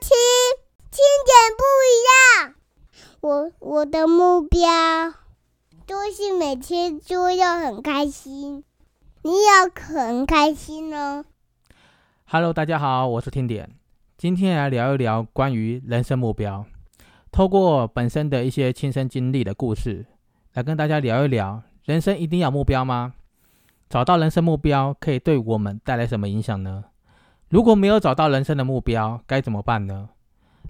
听，听点不一样。我我的目标都是每天都要很开心，你要很开心哦。Hello，大家好，我是听点，今天来聊一聊关于人生目标，透过本身的一些亲身经历的故事，来跟大家聊一聊，人生一定要目标吗？找到人生目标可以对我们带来什么影响呢？如果没有找到人生的目标，该怎么办呢？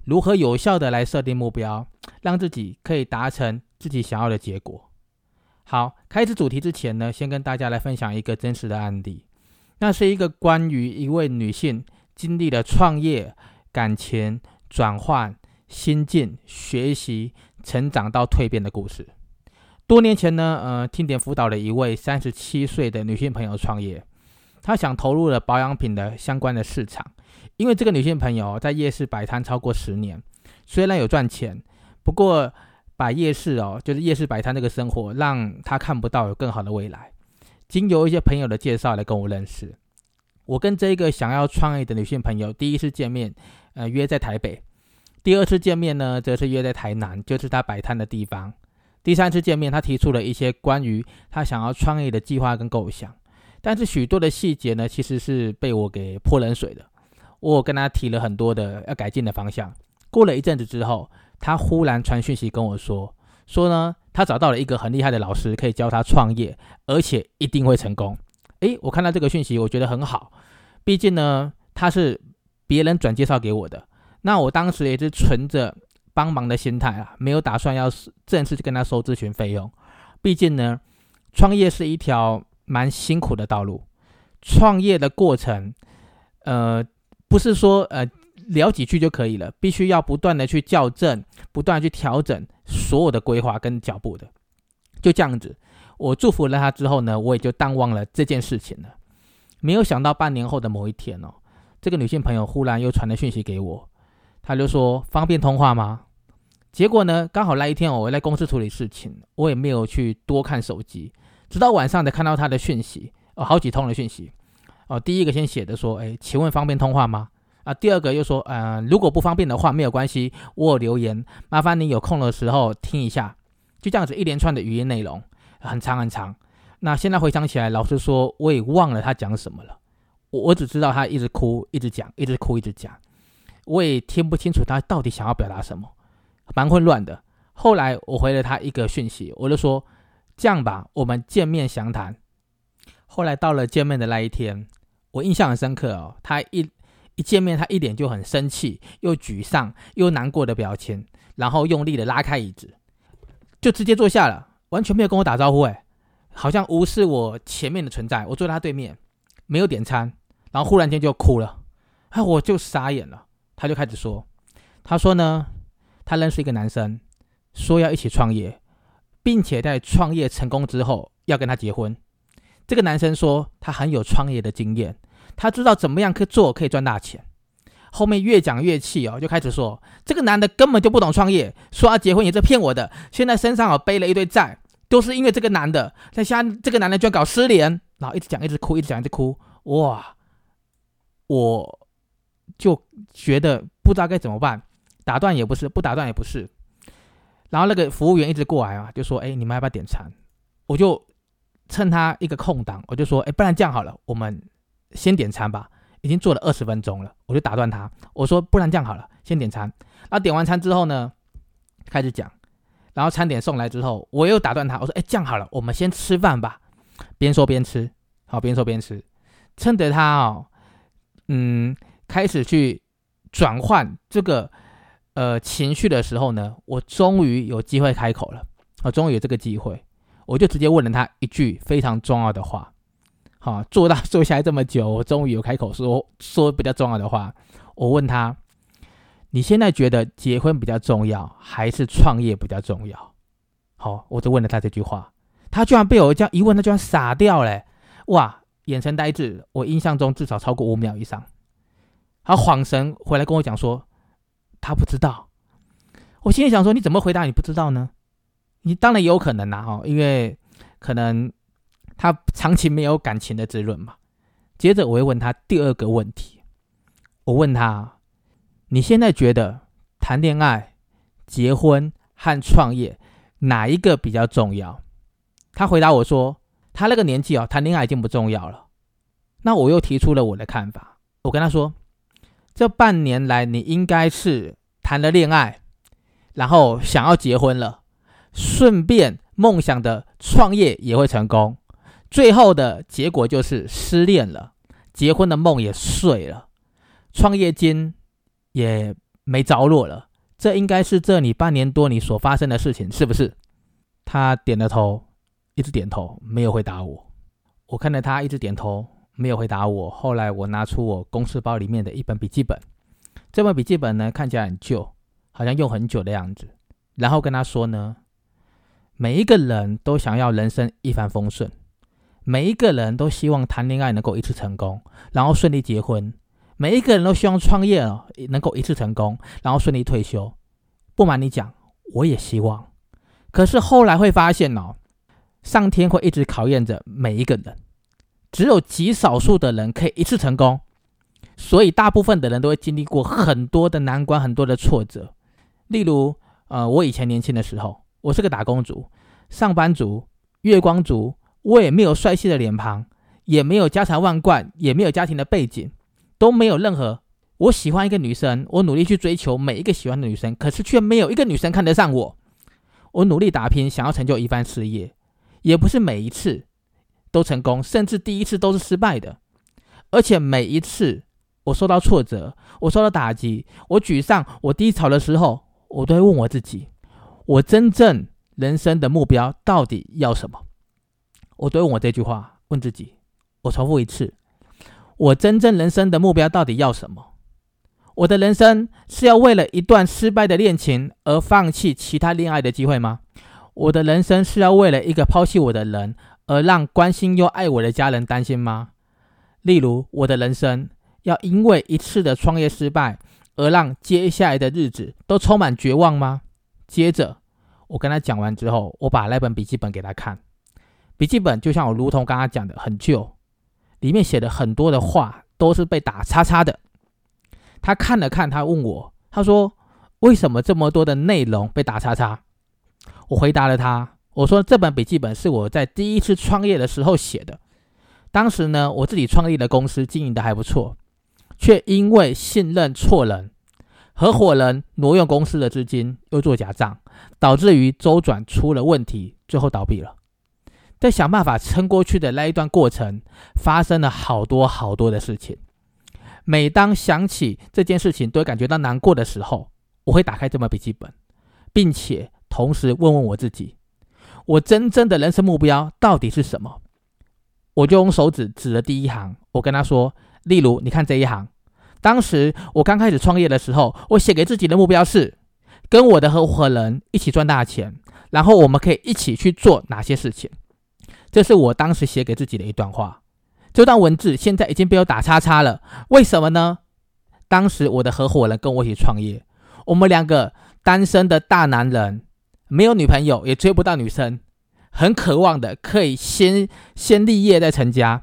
如何有效的来设定目标，让自己可以达成自己想要的结果？好，开始主题之前呢，先跟大家来分享一个真实的案例。那是一个关于一位女性经历了创业、感情转换、心境、学习、成长到蜕变的故事。多年前呢，呃，听点辅导了一位三十七岁的女性朋友创业，她想投入了保养品的相关的市场，因为这个女性朋友在夜市摆摊超过十年，虽然有赚钱，不过摆夜市哦，就是夜市摆摊这个生活，让她看不到有更好的未来。经由一些朋友的介绍来跟我认识，我跟这个想要创业的女性朋友第一次见面，呃，约在台北；第二次见面呢，则是约在台南，就是她摆摊的地方；第三次见面，她提出了一些关于她想要创业的计划跟构想，但是许多的细节呢，其实是被我给泼冷水的。我跟他提了很多的要改进的方向。过了一阵子之后，他忽然传讯息跟我说，说呢，他找到了一个很厉害的老师，可以教他创业。而且一定会成功。诶，我看到这个讯息，我觉得很好。毕竟呢，他是别人转介绍给我的。那我当时也是存着帮忙的心态啊，没有打算要正式去跟他收咨询费用。毕竟呢，创业是一条蛮辛苦的道路。创业的过程，呃，不是说呃聊几句就可以了，必须要不断的去校正，不断的去调整所有的规划跟脚步的。就这样子。我祝福了他之后呢，我也就淡忘了这件事情了。没有想到半年后的某一天哦，这个女性朋友忽然又传了讯息给我，她就说方便通话吗？结果呢，刚好那一天我在公司处理事情，我也没有去多看手机，直到晚上才看到他的讯息哦，好几通的讯息哦。第一个先写的说，哎，请问方便通话吗？啊，第二个又说，呃，如果不方便的话没有关系，我有留言，麻烦你有空的时候听一下。就这样子一连串的语音内容。很长很长，那现在回想起来，老实说，我也忘了他讲什么了。我我只知道他一直哭，一直讲，一直哭，一直讲，我也听不清楚他到底想要表达什么，蛮混乱的。后来我回了他一个讯息，我就说这样吧，我们见面详谈。后来到了见面的那一天，我印象很深刻哦。他一一见面，他一脸就很生气，又沮丧又难过的表情，然后用力的拉开椅子，就直接坐下了。完全没有跟我打招呼，哎，好像无视我前面的存在。我坐在他对面，没有点餐，然后忽然间就哭了，哎，我就傻眼了。他就开始说，他说呢，他认识一个男生，说要一起创业，并且在创业成功之后要跟他结婚。这个男生说他很有创业的经验，他知道怎么样可做可以赚大钱。后面越讲越气哦，就开始说这个男的根本就不懂创业，说要结婚也是骗我的。现在身上哦背了一堆债，都是因为这个男的。在下这个男的居然搞失联，然后一直讲一直哭，一直讲一直哭。哇，我就觉得不知道该怎么办，打断也不是，不打断也不是。然后那个服务员一直过来啊，就说：“哎，你们要不要点餐？”我就趁他一个空档，我就说：“哎，不然这样好了，我们先点餐吧。”已经做了二十分钟了，我就打断他，我说：“不然这样好了，先点餐。”然后点完餐之后呢，开始讲，然后餐点送来之后，我又打断他，我说：“哎，这样好了，我们先吃饭吧。”边说边吃，好，边说边吃，趁着他哦，嗯，开始去转换这个呃情绪的时候呢，我终于有机会开口了，我终于有这个机会，我就直接问了他一句非常重要的话。好，做到坐下来这么久，我终于有开口说说比较重要的话。我问他：“你现在觉得结婚比较重要，还是创业比较重要？”好，我就问了他这句话，他居然被我这样一问，他居然傻掉了，哇，眼神呆滞，我印象中至少超过五秒以上。他恍神回来跟我讲说，他不知道。我心里想说，你怎么回答你不知道呢？你当然也有可能呐，哈，因为可能。他长期没有感情的滋润嘛？接着我会问他第二个问题，我问他：你现在觉得谈恋爱、结婚和创业哪一个比较重要？他回答我说，他那个年纪哦，谈恋爱已经不重要了。那我又提出了我的看法，我跟他说，这半年来你应该是谈了恋爱，然后想要结婚了，顺便梦想的创业也会成功，最后的结果就是失恋了，结婚的梦也碎了，创业金也没着落了。这应该是这你半年多你所发生的事情，是不是？他点了头，一直点头，没有回答我。我看着他一直点头。没有回答我。后来我拿出我公司包里面的一本笔记本，这本笔记本呢看起来很旧，好像用很久的样子。然后跟他说呢，每一个人都想要人生一帆风顺，每一个人都希望谈恋爱能够一次成功，然后顺利结婚；每一个人都希望创业哦能够一次成功，然后顺利退休。不瞒你讲，我也希望。可是后来会发现哦，上天会一直考验着每一个人。只有极少数的人可以一次成功，所以大部分的人都会经历过很多的难关、很多的挫折。例如，呃，我以前年轻的时候，我是个打工族、上班族、月光族，我也没有帅气的脸庞，也没有家财万贯，也没有家庭的背景，都没有任何。我喜欢一个女生，我努力去追求每一个喜欢的女生，可是却没有一个女生看得上我。我努力打拼，想要成就一番事业，也不是每一次。都成功，甚至第一次都是失败的，而且每一次我受到挫折，我受到打击，我沮丧，我低潮的时候，我都会问我自己：我真正人生的目标到底要什么？我都问我这句话，问自己。我重复一次：我真正人生的目标到底要什么？我的人生是要为了一段失败的恋情而放弃其他恋爱的机会吗？我的人生是要为了一个抛弃我的人？而让关心又爱我的家人担心吗？例如，我的人生要因为一次的创业失败而让接下来的日子都充满绝望吗？接着，我跟他讲完之后，我把那本笔记本给他看。笔记本就像我如同刚刚讲的，很旧，里面写的很多的话都是被打叉叉的。他看了看，他问我，他说：“为什么这么多的内容被打叉叉？”我回答了他。我说这本笔记本是我在第一次创业的时候写的。当时呢，我自己创立的公司经营的还不错，却因为信任错人，合伙人挪用公司的资金，又做假账，导致于周转出了问题，最后倒闭了。在想办法撑过去的那一段过程，发生了好多好多的事情。每当想起这件事情，都会感觉到难过的时候，我会打开这本笔记本，并且同时问问我自己。我真正的人生目标到底是什么？我就用手指指了第一行，我跟他说：“例如，你看这一行。当时我刚开始创业的时候，我写给自己的目标是跟我的合伙人一起赚大钱，然后我们可以一起去做哪些事情。这是我当时写给自己的一段话。这段文字现在已经被我打叉叉了，为什么呢？当时我的合伙人跟我一起创业，我们两个单身的大男人。”没有女朋友，也追不到女生，很渴望的可以先先立业再成家。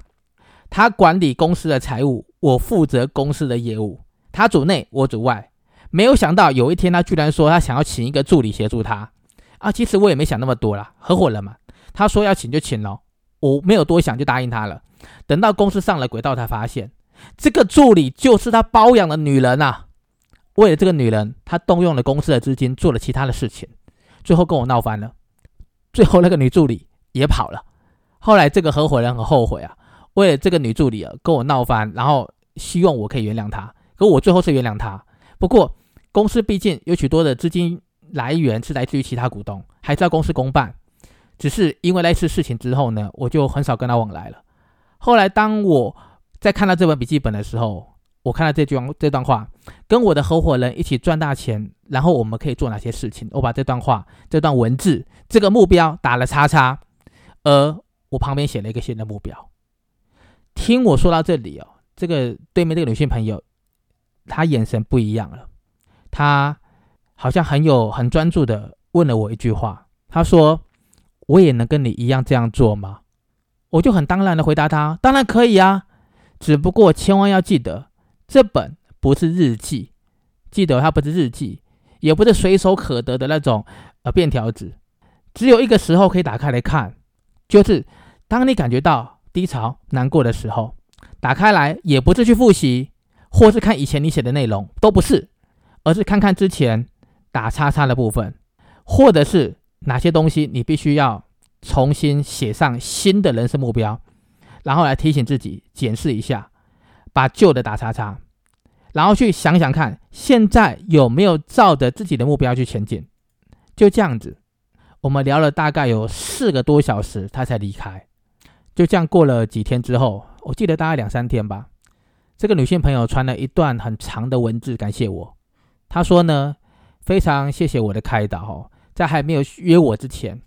他管理公司的财务，我负责公司的业务。他主内，我主外。没有想到有一天，他居然说他想要请一个助理协助他。啊，其实我也没想那么多啦，合伙人嘛。他说要请就请咯，我没有多想就答应他了。等到公司上了轨道，才发现这个助理就是他包养的女人啊。为了这个女人，他动用了公司的资金，做了其他的事情。最后跟我闹翻了，最后那个女助理也跑了。后来这个合伙人很后悔啊，为了这个女助理啊跟我闹翻，然后希望我可以原谅他。可我最后是原谅他。不过公司毕竟有许多的资金来源是来自于其他股东，还是要公司公办。只是因为那次事情之后呢，我就很少跟他往来了。后来当我在看到这本笔记本的时候，我看到这句这段话，跟我的合伙人一起赚大钱，然后我们可以做哪些事情？我把这段话、这段文字、这个目标打了叉叉，而我旁边写了一个新的目标。听我说到这里哦，这个对面这个女性朋友，她眼神不一样了，她好像很有很专注的问了我一句话，她说：“我也能跟你一样这样做吗？”我就很当然的回答她：“当然可以啊，只不过千万要记得。”这本不是日记，记得它不是日记，也不是随手可得的那种呃便条纸，只有一个时候可以打开来看，就是当你感觉到低潮、难过的时候，打开来也不是去复习，或是看以前你写的内容，都不是，而是看看之前打叉叉的部分，或者是哪些东西你必须要重新写上新的人生目标，然后来提醒自己检视一下，把旧的打叉叉。然后去想想看，现在有没有照着自己的目标去前进？就这样子，我们聊了大概有四个多小时，他才离开。就这样过了几天之后，我记得大概两三天吧。这个女性朋友传了一段很长的文字感谢我。她说呢，非常谢谢我的开导哦，在还没有约我之前，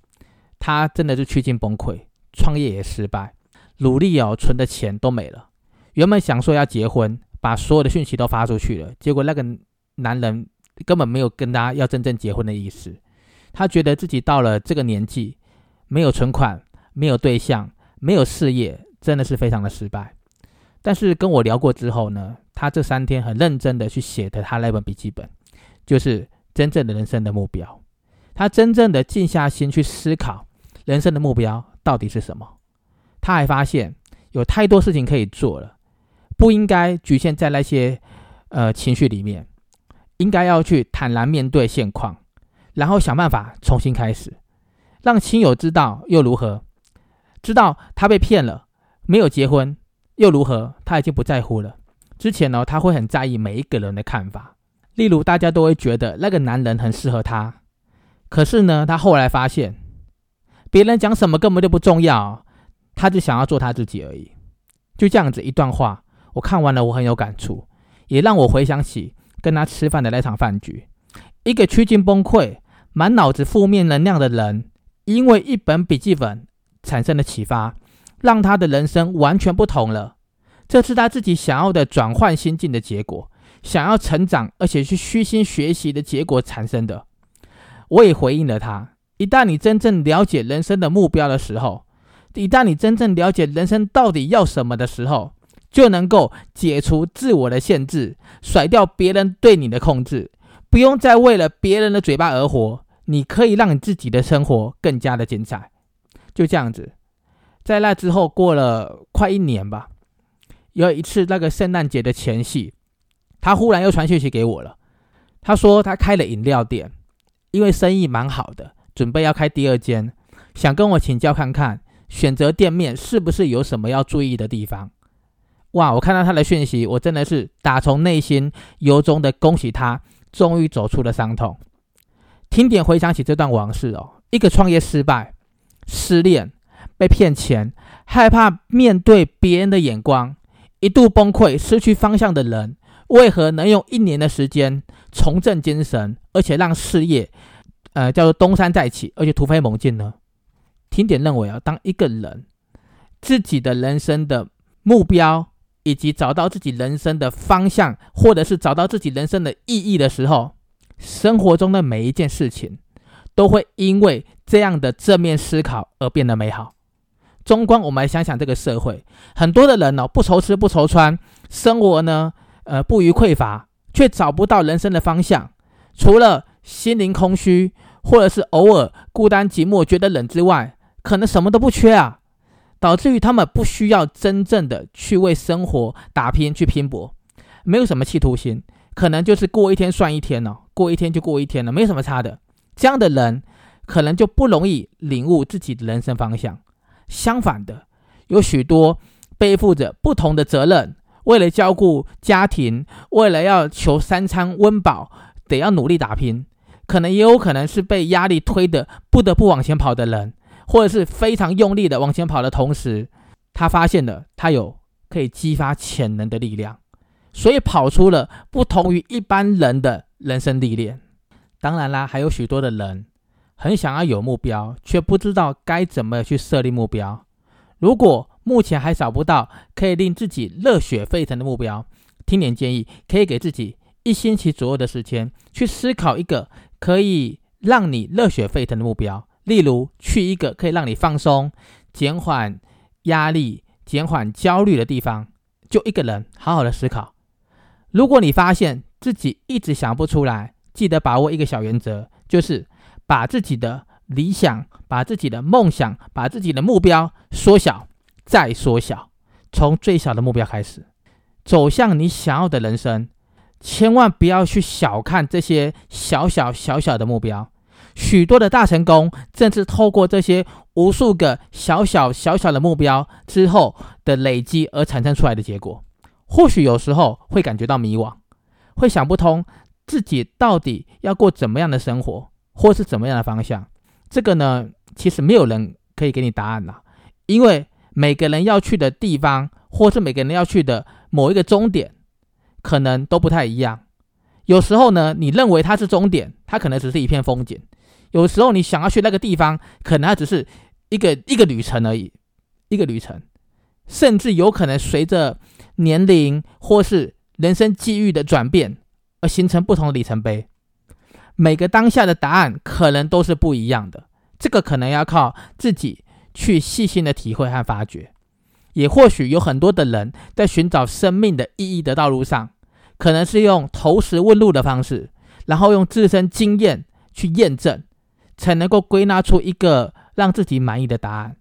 她真的是趋近崩溃，创业也失败，努力哦存的钱都没了。原本想说要结婚。把所有的讯息都发出去了，结果那个男人根本没有跟他要真正结婚的意思。他觉得自己到了这个年纪，没有存款，没有对象，没有事业，真的是非常的失败。但是跟我聊过之后呢，他这三天很认真的去写的他那本笔记本，就是真正的人生的目标。他真正的静下心去思考人生的目标到底是什么。他还发现有太多事情可以做了。不应该局限在那些呃情绪里面，应该要去坦然面对现况，然后想办法重新开始，让亲友知道又如何？知道他被骗了，没有结婚又如何？他已经不在乎了。之前呢，他会很在意每一个人的看法，例如大家都会觉得那个男人很适合他，可是呢，他后来发现别人讲什么根本就不重要，他只想要做他自己而已。就这样子一段话。我看完了，我很有感触，也让我回想起跟他吃饭的那场饭局。一个趋近崩溃、满脑子负面能量的人，因为一本笔记本产生的启发，让他的人生完全不同了。这是他自己想要的转换心境的结果，想要成长而且去虚心学习的结果产生的。我也回应了他：一旦你真正了解人生的目标的时候，一旦你真正了解人生到底要什么的时候，就能够解除自我的限制，甩掉别人对你的控制，不用再为了别人的嘴巴而活。你可以让你自己的生活更加的精彩。就这样子，在那之后过了快一年吧，有一次那个圣诞节的前夕，他忽然又传讯息给我了。他说他开了饮料店，因为生意蛮好的，准备要开第二间，想跟我请教看看，选择店面是不是有什么要注意的地方。哇！我看到他的讯息，我真的是打从内心由衷的恭喜他，终于走出了伤痛。听点回想起这段往事哦，一个创业失败、失恋、被骗钱、害怕面对别人的眼光、一度崩溃、失去方向的人，为何能用一年的时间重振精神，而且让事业，呃，叫做东山再起，而且突飞猛进呢？听点认为啊，当一个人自己的人生的目标。以及找到自己人生的方向，或者是找到自己人生的意义的时候，生活中的每一件事情都会因为这样的正面思考而变得美好。中观，我们来想想这个社会，很多的人呢不愁吃不愁穿，生活呢呃不虞匮乏，却找不到人生的方向，除了心灵空虚，或者是偶尔孤单寂寞觉得冷之外，可能什么都不缺啊。导致于他们不需要真正的去为生活打拼、去拼搏，没有什么企图心，可能就是过一天算一天哦，过一天就过一天了，没什么差的。这样的人可能就不容易领悟自己的人生方向。相反的，有许多背负着不同的责任，为了照顾家庭，为了要求三餐温饱，得要努力打拼，可能也有可能是被压力推的不得不往前跑的人。或者是非常用力的往前跑的同时，他发现了他有可以激发潜能的力量，所以跑出了不同于一般人的人生历练。当然啦，还有许多的人很想要有目标，却不知道该怎么去设立目标。如果目前还找不到可以令自己热血沸腾的目标，听点建议，可以给自己一星期左右的时间去思考一个可以让你热血沸腾的目标。例如，去一个可以让你放松、减缓压力、减缓焦虑的地方，就一个人好好的思考。如果你发现自己一直想不出来，记得把握一个小原则，就是把自己的理想、把自己的梦想、把自己的目标缩小，再缩小，从最小的目标开始，走向你想要的人生。千万不要去小看这些小小小小的目标，许多的大成功正是透过这些无数个小小小小的目标之后的累积而产生出来的结果。或许有时候会感觉到迷惘。会想不通自己到底要过怎么样的生活，或是怎么样的方向。这个呢，其实没有人可以给你答案啦，因为每个人要去的地方，或是每个人要去的某一个终点，可能都不太一样。有时候呢，你认为它是终点，它可能只是一片风景；有时候你想要去那个地方，可能它只是一个一个旅程而已，一个旅程，甚至有可能随着年龄或是。人生际遇的转变，而形成不同的里程碑。每个当下的答案可能都是不一样的，这个可能要靠自己去细心的体会和发掘。也或许有很多的人在寻找生命的意义的道路上，可能是用投石问路的方式，然后用自身经验去验证，才能够归纳出一个让自己满意的答案。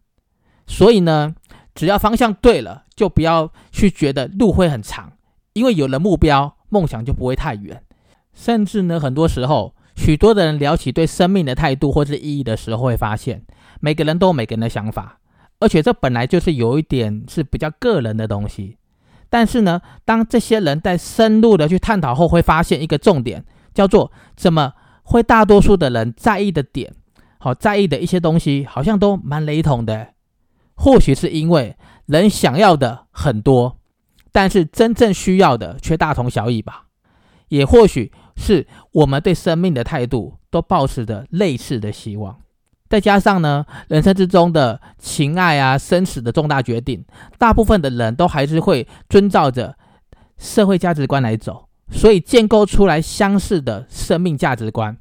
所以呢，只要方向对了，就不要去觉得路会很长。因为有了目标，梦想就不会太远。甚至呢，很多时候，许多的人聊起对生命的态度或是意义的时候，会发现每个人都有每个人的想法，而且这本来就是有一点是比较个人的东西。但是呢，当这些人在深入的去探讨后，会发现一个重点，叫做怎么会大多数的人在意的点，好在意的一些东西，好像都蛮雷同的。或许是因为人想要的很多。但是真正需要的却大同小异吧，也或许是我们对生命的态度都保持着类似的希望，再加上呢，人生之中的情爱啊、生死的重大决定，大部分的人都还是会遵照着社会价值观来走，所以建构出来相似的生命价值观，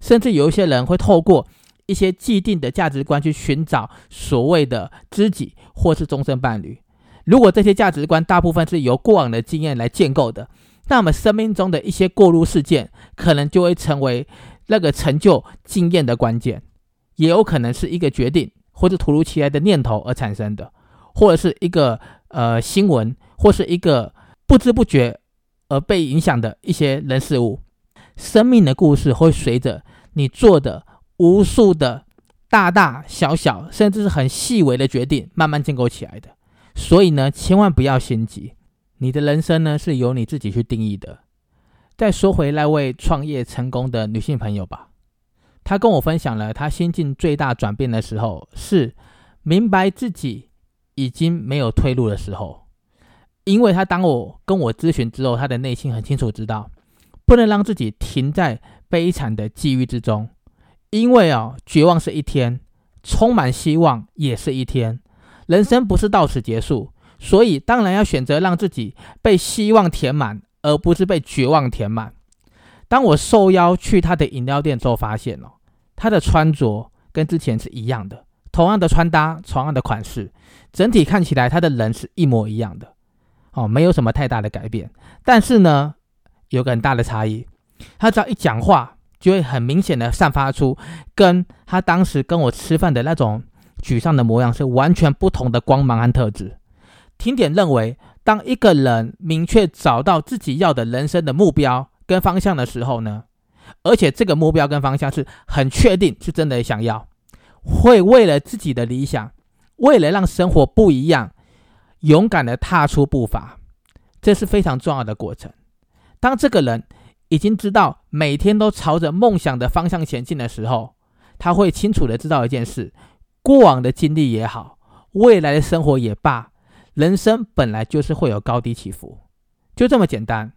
甚至有一些人会透过一些既定的价值观去寻找所谓的知己或是终身伴侣。如果这些价值观大部分是由过往的经验来建构的，那么生命中的一些过路事件，可能就会成为那个成就经验的关键，也有可能是一个决定或者突如其来的念头而产生的，或者是一个呃新闻，或是一个不知不觉而被影响的一些人事物。生命的故事会随着你做的无数的大大小小，甚至是很细微的决定，慢慢建构起来的。所以呢，千万不要心急，你的人生呢是由你自己去定义的。再说回那位创业成功的女性朋友吧，她跟我分享了她心境最大转变的时候，是明白自己已经没有退路的时候。因为他当我跟我咨询之后，他的内心很清楚知道，不能让自己停在悲惨的际遇之中，因为啊，绝望是一天，充满希望也是一天。人生不是到此结束，所以当然要选择让自己被希望填满，而不是被绝望填满。当我受邀去他的饮料店之后，发现哦，他的穿着跟之前是一样的，同样的穿搭，同样的款式，整体看起来他的人是一模一样的，哦，没有什么太大的改变。但是呢，有个很大的差异，他只要一讲话，就会很明显的散发出跟他当时跟我吃饭的那种。沮丧的模样是完全不同的光芒和特质。听点认为，当一个人明确找到自己要的人生的目标跟方向的时候呢，而且这个目标跟方向是很确定，是真的想要，会为了自己的理想，为了让生活不一样，勇敢的踏出步伐，这是非常重要的过程。当这个人已经知道每天都朝着梦想的方向前进的时候，他会清楚的知道一件事。过往的经历也好，未来的生活也罢，人生本来就是会有高低起伏，就这么简单。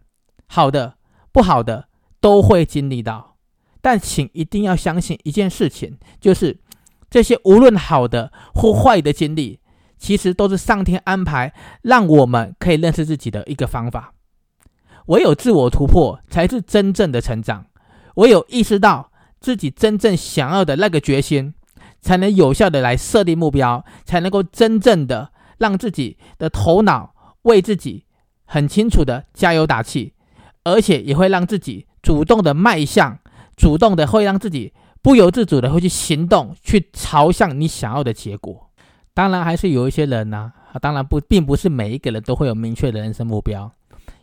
好的、不好的都会经历到，但请一定要相信一件事情，就是这些无论好的或坏的经历，其实都是上天安排，让我们可以认识自己的一个方法。唯有自我突破，才是真正的成长；唯有意识到自己真正想要的那个决心。才能有效的来设定目标，才能够真正的让自己的头脑为自己很清楚的加油打气，而且也会让自己主动的迈向，主动的会让自己不由自主的会去行动，去朝向你想要的结果。当然，还是有一些人呢，当然不，并不是每一个人都会有明确的人生目标。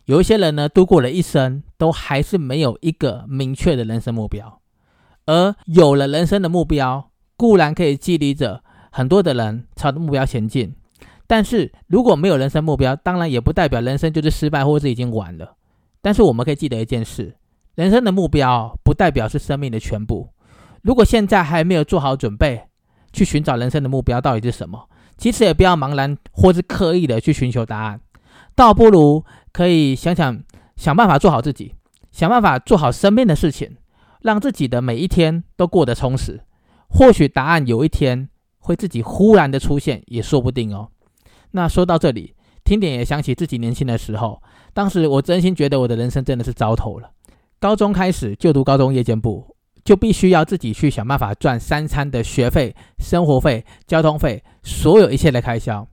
有一些人呢，度过了一生，都还是没有一个明确的人生目标。而有了人生的目标，固然可以激励着很多的人朝着目标前进，但是如果没有人生目标，当然也不代表人生就是失败或是已经完了。但是我们可以记得一件事：人生的目标不代表是生命的全部。如果现在还没有做好准备去寻找人生的目标到底是什么，其实也不要茫然或是刻意的去寻求答案，倒不如可以想想想办法做好自己，想办法做好身边的事情。让自己的每一天都过得充实，或许答案有一天会自己忽然的出现，也说不定哦。那说到这里，听点也想起自己年轻的时候，当时我真心觉得我的人生真的是糟透了。高中开始就读高中夜间部，就必须要自己去想办法赚三餐的学费、生活费、交通费，所有一切的开销，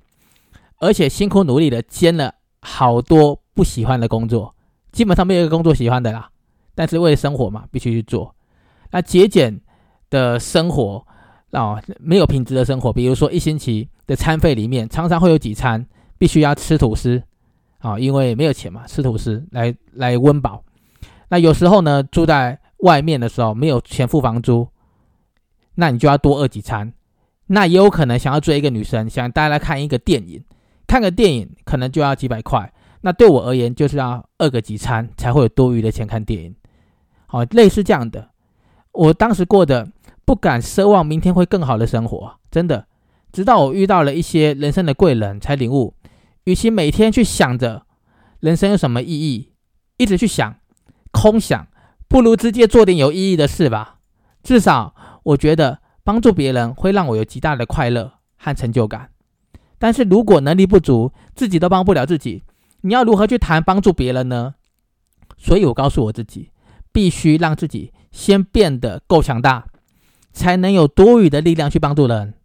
而且辛苦努力的兼了好多不喜欢的工作，基本上没有一个工作喜欢的啦。但是为了生活嘛，必须去做。那节俭的生活啊，没有品质的生活，比如说一星期的餐费里面，常常会有几餐必须要吃吐司啊，因为没有钱嘛，吃吐司来来温饱。那有时候呢，住在外面的时候没有钱付房租，那你就要多饿几餐。那也有可能想要追一个女生，想带来看一个电影，看个电影可能就要几百块。那对我而言，就是要饿个几餐才会有多余的钱看电影。好，类似这样的，我当时过的不敢奢望明天会更好的生活，真的。直到我遇到了一些人生的贵人，才领悟，与其每天去想着人生有什么意义，一直去想空想，不如直接做点有意义的事吧。至少我觉得帮助别人会让我有极大的快乐和成就感。但是如果能力不足，自己都帮不了自己，你要如何去谈帮助别人呢？所以我告诉我自己。必须让自己先变得够强大，才能有多余的力量去帮助人。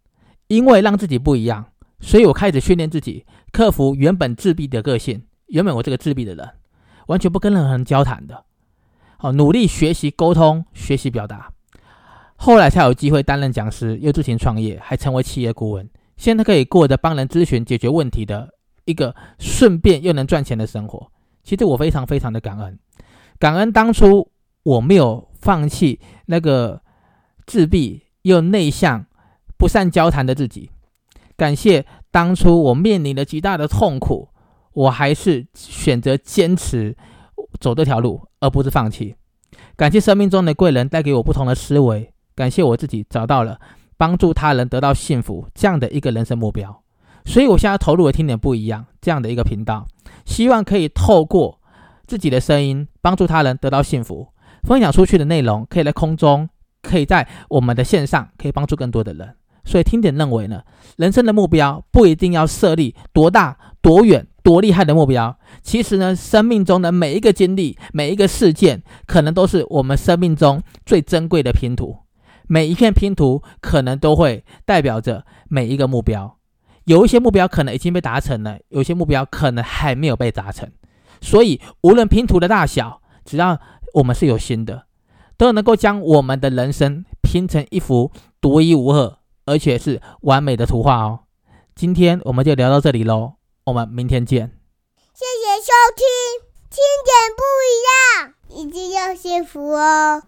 因为让自己不一样，所以我开始训练自己，克服原本自闭的个性。原本我这个自闭的人，完全不跟任何人交谈的。好，努力学习沟通，学习表达。后来才有机会担任讲师，又自行创业，还成为企业顾问。现在可以过着帮人咨询、解决问题的一个顺便又能赚钱的生活。其实我非常非常的感恩，感恩当初。我没有放弃那个自闭又内向、不善交谈的自己。感谢当初我面临了极大的痛苦，我还是选择坚持走这条路，而不是放弃。感谢生命中的贵人带给我不同的思维。感谢我自己找到了帮助他人得到幸福这样的一个人生目标。所以，我现在投入的听点不一样这样的一个频道，希望可以透过自己的声音帮助他人得到幸福。分享出去的内容可以在空中，可以在我们的线上，可以帮助更多的人。所以听点认为呢，人生的目标不一定要设立多大、多远、多厉害的目标。其实呢，生命中的每一个经历、每一个事件，可能都是我们生命中最珍贵的拼图。每一片拼图可能都会代表着每一个目标。有一些目标可能已经被达成了，有些目标可能还没有被达成。所以无论拼图的大小，只要我们是有心的，都能够将我们的人生拼成一幅独一无二，而且是完美的图画哦。今天我们就聊到这里喽，我们明天见。谢谢收听，听点不一样，一定要幸福哦。